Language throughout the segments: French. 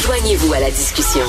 Joignez-vous à la discussion.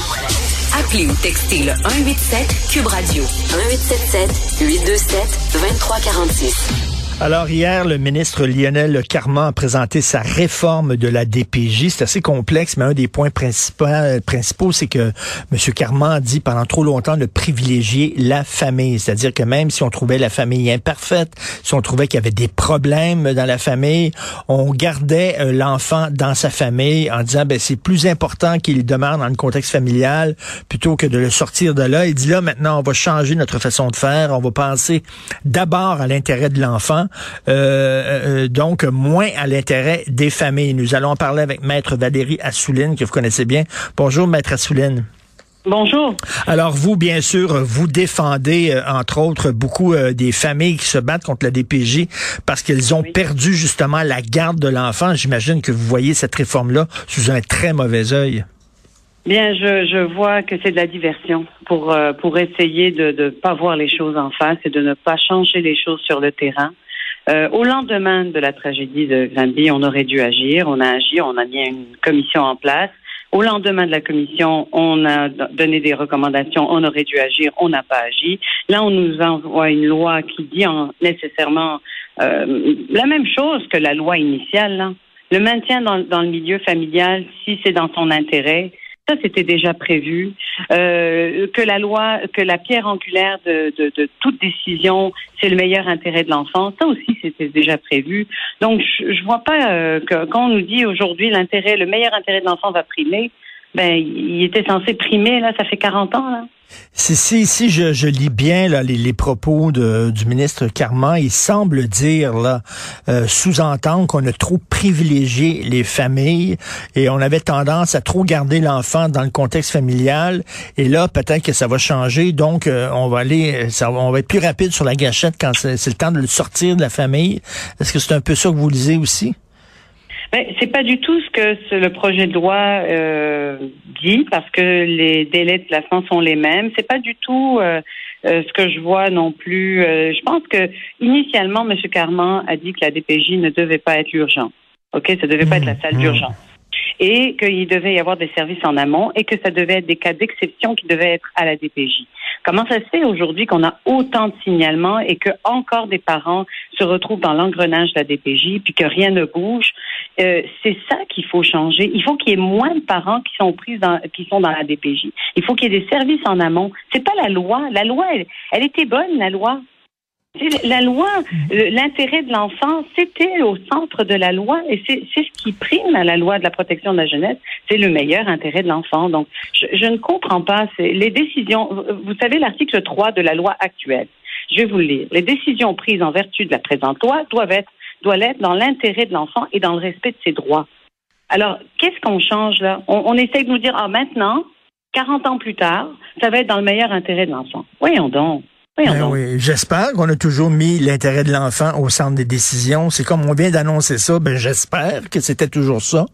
Appelez ou textez le 187 Cube Radio 1877 827 2346. Alors hier, le ministre Lionel Carman a présenté sa réforme de la DPJ. C'est assez complexe, mais un des points principaux, c'est que M. Carman a dit pendant trop longtemps de privilégier la famille. C'est-à-dire que même si on trouvait la famille imparfaite, si on trouvait qu'il y avait des problèmes dans la famille, on gardait euh, l'enfant dans sa famille en disant ben c'est plus important qu'il demeure dans le contexte familial plutôt que de le sortir de là. Il dit là maintenant on va changer notre façon de faire, on va penser d'abord à l'intérêt de l'enfant euh, euh, donc moins à l'intérêt des familles. Nous allons en parler avec Maître Valérie Assouline, que vous connaissez bien. Bonjour, Maître Assouline. Bonjour. Alors vous, bien sûr, vous défendez, euh, entre autres, beaucoup des familles qui se battent contre la DPJ parce qu'elles ont perdu justement la garde de l'enfant. J'imagine que vous voyez cette réforme-là sous un très mauvais œil. Bien, je, je vois que c'est de la diversion pour pour essayer de ne pas voir les choses en face et de ne pas changer les choses sur le terrain. Euh, au lendemain de la tragédie de Granby, on aurait dû agir. On a agi, on a mis une commission en place. Au lendemain de la commission, on a donné des recommandations, on aurait dû agir, on n'a pas agi. Là, on nous envoie une loi qui dit nécessairement euh, la même chose que la loi initiale. Le maintien dans, dans, le milieu familial, si c'est dans son intérêt, ça, c'était déjà prévu. Euh, que la loi, que la pierre angulaire de, toute décision, c'est le meilleur intérêt de l'enfant. Ça aussi, c'était déjà prévu. Donc, je, je vois pas euh, que quand on nous dit aujourd'hui l'intérêt, le meilleur intérêt de l'enfant va primer. Ben, il était censé primer là, ça fait 40 ans là. Si, si, si je, lis bien là, les, les propos de, du ministre Carman, il semble dire là, euh, sous-entendre qu'on a trop privilégié les familles et on avait tendance à trop garder l'enfant dans le contexte familial. Et là, peut-être que ça va changer. Donc, euh, on va aller, ça, on va être plus rapide sur la gâchette quand c'est le temps de le sortir de la famille. Est-ce que c'est un peu ça que vous lisez aussi? Ben, c'est pas du tout ce que le projet de loi euh, dit parce que les délais de placement sont les mêmes. C'est pas du tout euh, euh, ce que je vois non plus. je pense que initialement, M. Carman a dit que la DPJ ne devait pas être urgent. Ok, ça devait pas être la salle mmh. d'urgence et qu'il devait y avoir des services en amont et que ça devait être des cas d'exception qui devaient être à la DPJ. Comment ça se fait aujourd'hui qu'on a autant de signalements et que encore des parents se retrouvent dans l'engrenage de la DPJ puis que rien ne bouge? Euh, C'est ça qu'il faut changer. Il faut qu'il y ait moins de parents qui sont pris dans, qui sont dans la DPJ. Il faut qu'il y ait des services en amont. C'est pas la loi. La loi, elle était bonne, la loi. La loi, l'intérêt de l'enfant, c'était au centre de la loi et c'est ce qui prime à la loi de la protection de la jeunesse, c'est le meilleur intérêt de l'enfant. Donc, je, ne comprends pas les décisions. Vous savez, l'article 3 de la loi actuelle, je vais vous le lire. Les décisions prises en vertu de la présente loi doivent être, doivent être dans l'intérêt de l'enfant et dans le respect de ses droits. Alors, qu'est-ce qu'on change là? On, on essaie de nous dire, ah, maintenant, 40 ans plus tard, ça va être dans le meilleur intérêt de l'enfant. Voyons donc. Ben oui, j'espère qu'on a toujours mis l'intérêt de l'enfant au centre des décisions. C'est comme on vient d'annoncer ça, ben j'espère que c'était toujours ça.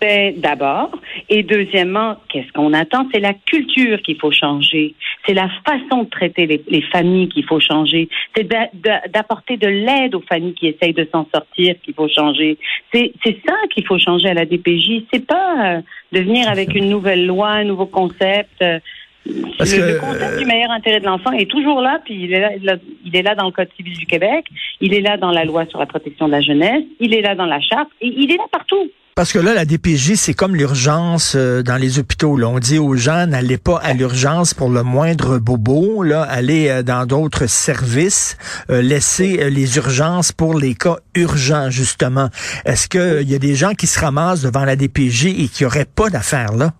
Ben, d'abord. Et deuxièmement, qu'est-ce qu'on attend? C'est la culture qu'il faut changer. C'est la façon de traiter les, familles qu'il faut changer. C'est d'apporter de, l'aide aux familles qui essayent de s'en sortir qu'il faut changer. C'est ça qu'il faut changer à la DPJ. C'est pas euh, de venir avec une nouvelle loi, un nouveau concept. Euh, le, concept du meilleur intérêt de l'enfant est toujours là, puis il est là, il est là dans le Code civil du Québec, il est là dans la loi sur la protection de la jeunesse, il est là dans la charte, et il est là partout. Parce que là, la DPJ, c'est comme l'urgence euh, dans les hôpitaux. Là. On dit aux gens, n'allez pas à l'urgence pour le moindre bobo, là, allez euh, dans d'autres services, euh, laissez les urgences pour les cas urgents, justement. Est-ce qu'il y a des gens qui se ramassent devant la DPJ et qui n'auraient pas d'affaires là?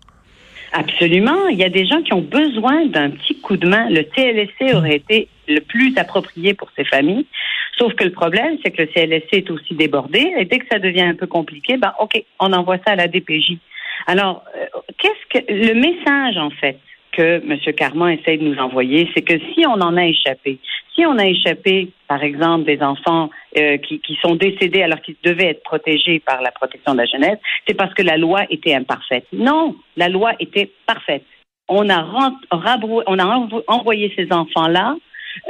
Absolument. Il y a des gens qui ont besoin d'un petit coup de main. Le CLSC aurait été le plus approprié pour ces familles. Sauf que le problème, c'est que le CLSC est aussi débordé. Et dès que ça devient un peu compliqué, ben, OK, on envoie ça à la DPJ. Alors, euh, qu'est-ce que le message, en fait, que M. Carman essaye de nous envoyer, c'est que si on en a échappé, si on a échappé, par exemple, des enfants euh, qui, qui, sont décédés alors qu'ils devaient être protégés par la protection de la jeunesse, c'est parce que la loi était imparfaite. Non, la loi était parfaite. On a, on a envoyé ces enfants-là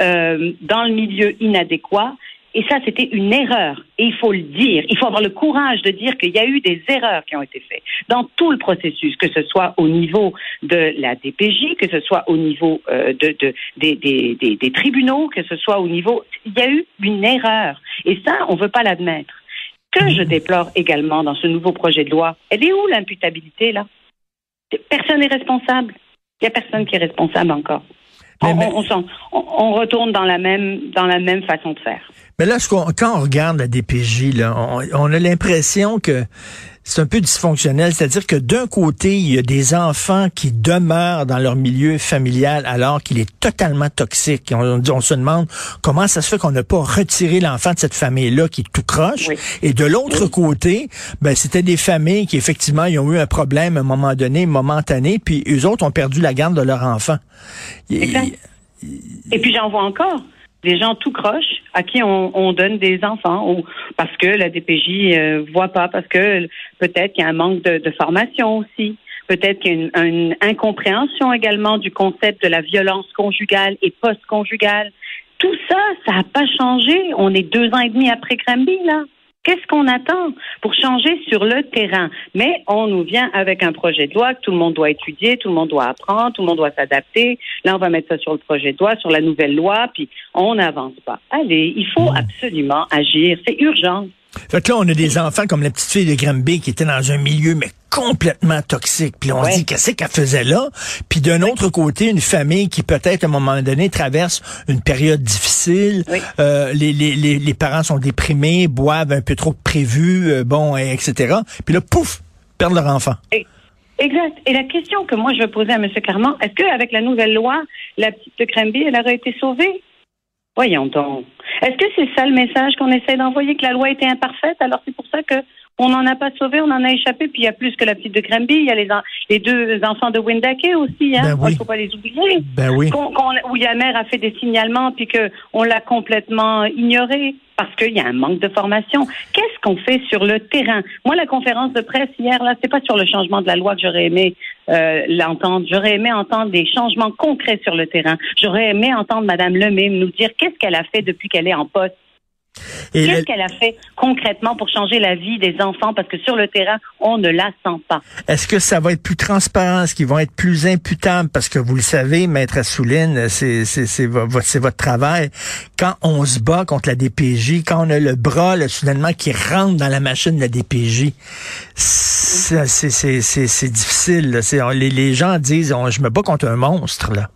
euh, dans le milieu inadéquat Et ça, c'était une erreur. Et il faut le dire. Il faut avoir le courage de dire qu'il y a eu des erreurs qui ont été faites dans tout le processus, que ce soit au niveau de la DPJ, que ce soit au niveau euh, de, de des, des, des, des, tribunaux, que ce soit au niveau... Il y a eu une erreur. Et ça, on ne veut pas l'admettre. Que je déplore également dans ce nouveau projet de loi, elle est où l'imputabilité, là? Personne n'est responsable. Il n'y a personne qui est responsable encore. on, on, retourne dans la même dans la même façon de faire. Mais là, quand on regarde la DPJ, là, on, a l'impression que c'est un peu dysfonctionnel. C'est-à-dire que d'un côté, il y a des enfants qui demeurent dans leur milieu familial alors qu'il est totalement toxique. On, on, se demande comment ça se fait qu'on n'a pas retiré l'enfant de cette famille-là qui est tout croche. Et de l'autre côté, ben, c'était des familles qui, effectivement, ils ont eu un problème à un moment donné, momentané, puis eux autres ont perdu la garde de leur enfant. Et, et puis j'en vois encore des gens tout croches à qui on, donne des enfants ou parce que la DPJ euh, voit pas, parce que peut-être qu'il y a un manque de, formation aussi. Peut-être qu'il y a une, incompréhension également du concept de la violence conjugale et post-conjugale. Tout ça, ça n'a pas changé. On est deux ans et demi après Granby, là. Qu'est-ce qu'on attend pour changer sur le terrain? Mais on nous vient avec un projet de loi que tout le monde doit étudier, tout le monde doit apprendre, tout le monde doit s'adapter. Là, on va mettre ça sur le projet de loi, sur la nouvelle loi, puis on n'avance pas. Allez, il faut absolument agir. C'est urgent. Fait que là, on a des enfants comme la petite fille de Granby qui était dans un milieu mais complètement toxique. Puis on se dit qu'est-ce qu'elle faisait là? Puis d'un autre côté, une famille qui peut-être à un moment donné traverse une période difficile. Euh, les, les, les, parents sont déprimés, boivent un peu trop de prévu, euh, bon, etc. Puis là, pouf, perdent leur enfant. Exact. Et la question que moi je veux poser à M. Carman, est-ce qu'avec la nouvelle loi, la petite de Granby, elle aurait été sauvée? Voyons donc. Est-ce que c'est ça le message qu'on essaie d'envoyer, que la loi était imparfaite? Alors c'est pour ça que on n'en a pas sauvé, on en a échappé. Puis il y a plus que la petite de Granby, il y a les, les deux enfants de Windake aussi. Hein? Ben il ne faut pas les oublier. Ben oui. où la mère a fait des signalements puis qu'on l'a complètement ignoré parce qu'il y a un manque de formation. Qu'est-ce qu'on fait sur le terrain? Moi, la conférence de presse hier, là, c'est pas sur le changement de la loi que j'aurais aimé euh, l'entendre. J'aurais aimé entendre des changements concrets sur le terrain. J'aurais aimé entendre Madame Lemay nous dire qu'est-ce qu'elle a fait depuis qu'elle est en poste. Qu'est-ce qu'elle a fait concrètement pour changer la vie des enfants? Parce que sur le terrain, on ne la sent pas. Est-ce que ça va être plus transparent? Est-ce qu'ils vont être plus imputables? Parce que vous le savez, Maître Assouline, c'est votre travail. Quand on se bat contre la DPJ, quand on a le bras, là, soudainement, qui rentre dans la machine de la DPJ, c'est difficile. Les, les gens disent, je me bats contre un monstre, là.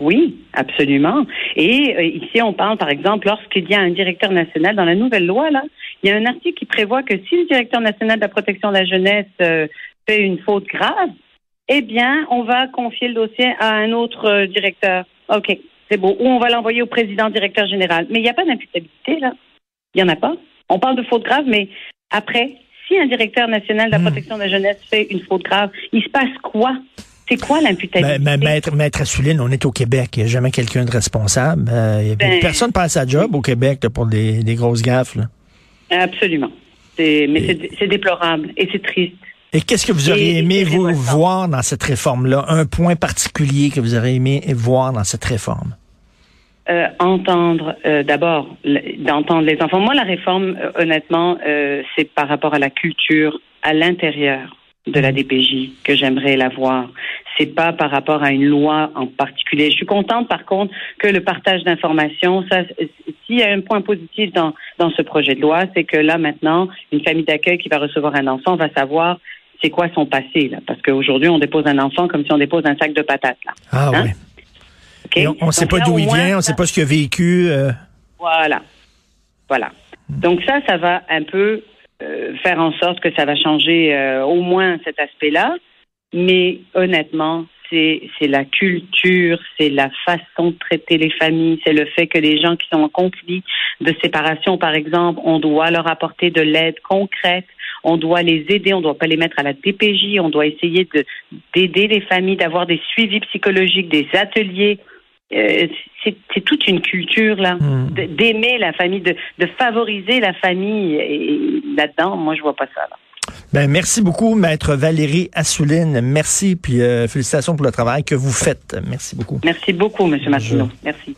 Oui, absolument. Et euh, ici, on parle, par exemple, lorsqu'il y a un directeur national, dans la nouvelle loi, là, il y a un article qui prévoit que si le directeur national de la protection de la jeunesse euh, fait une faute grave, eh bien, on va confier le dossier à un autre euh, directeur. OK, c'est beau. Ou on va l'envoyer au président directeur général. Mais il n'y a pas d'imputabilité, là. Il n'y en a pas. On parle de faute grave, mais après, si un directeur national de la hmm. protection de la jeunesse fait une faute grave, il se passe quoi? C'est quoi l'imputabilité? Ben, maître, maître Assouline, on est au Québec. Il n'y a jamais quelqu'un de responsable. Euh, ben, personne passe sa job au Québec pour des, grosses gaffes. Absolument. Mais c'est déplorable et c'est triste. Et qu'est-ce que vous auriez aimé vous voir dans cette réforme-là? Un point particulier que vous auriez aimé voir dans cette réforme? Euh, entendre euh, d'abord d'entendre les enfants. Moi, la réforme, honnêtement, c'est par rapport à la culture à l'intérieur de la DPJ que j'aimerais la voir. C'est pas par rapport à une loi en particulier. Je suis contente, par contre, que le partage d'informations, ça, s'il y a un point positif dans, dans ce projet de loi, c'est que là, maintenant, une famille d'accueil qui va recevoir un enfant va savoir c'est quoi son passé, là. Parce qu'aujourd'hui, on dépose un enfant comme si on dépose un sac de patates, là. Ah hein? oui. on ne sait pas d'où il vient, on ne sait pas ce qu'il a vécu. Euh. Voilà. Voilà. Donc ça, ça va un peu faire en sorte que ça va changer euh, au moins cet aspect-là. Mais honnêtement, c'est la culture, c'est la façon de traiter les familles, c'est le fait que les gens qui sont en conflit de séparation, par exemple, on doit leur apporter de l'aide concrète, on doit les aider, on ne doit pas les mettre à la DPJ, on doit essayer d'aider les familles, d'avoir des suivis psychologiques, des ateliers euh, c'est toute une culture là, hmm. d'aimer la famille, de, de, favoriser la famille. Et là-dedans, moi, je vois pas ça. Là. Ben, merci beaucoup, maître Valérie Assouline. Merci, puis euh, félicitations pour le travail que vous faites. Merci beaucoup. Merci beaucoup, monsieur Martineau. Merci.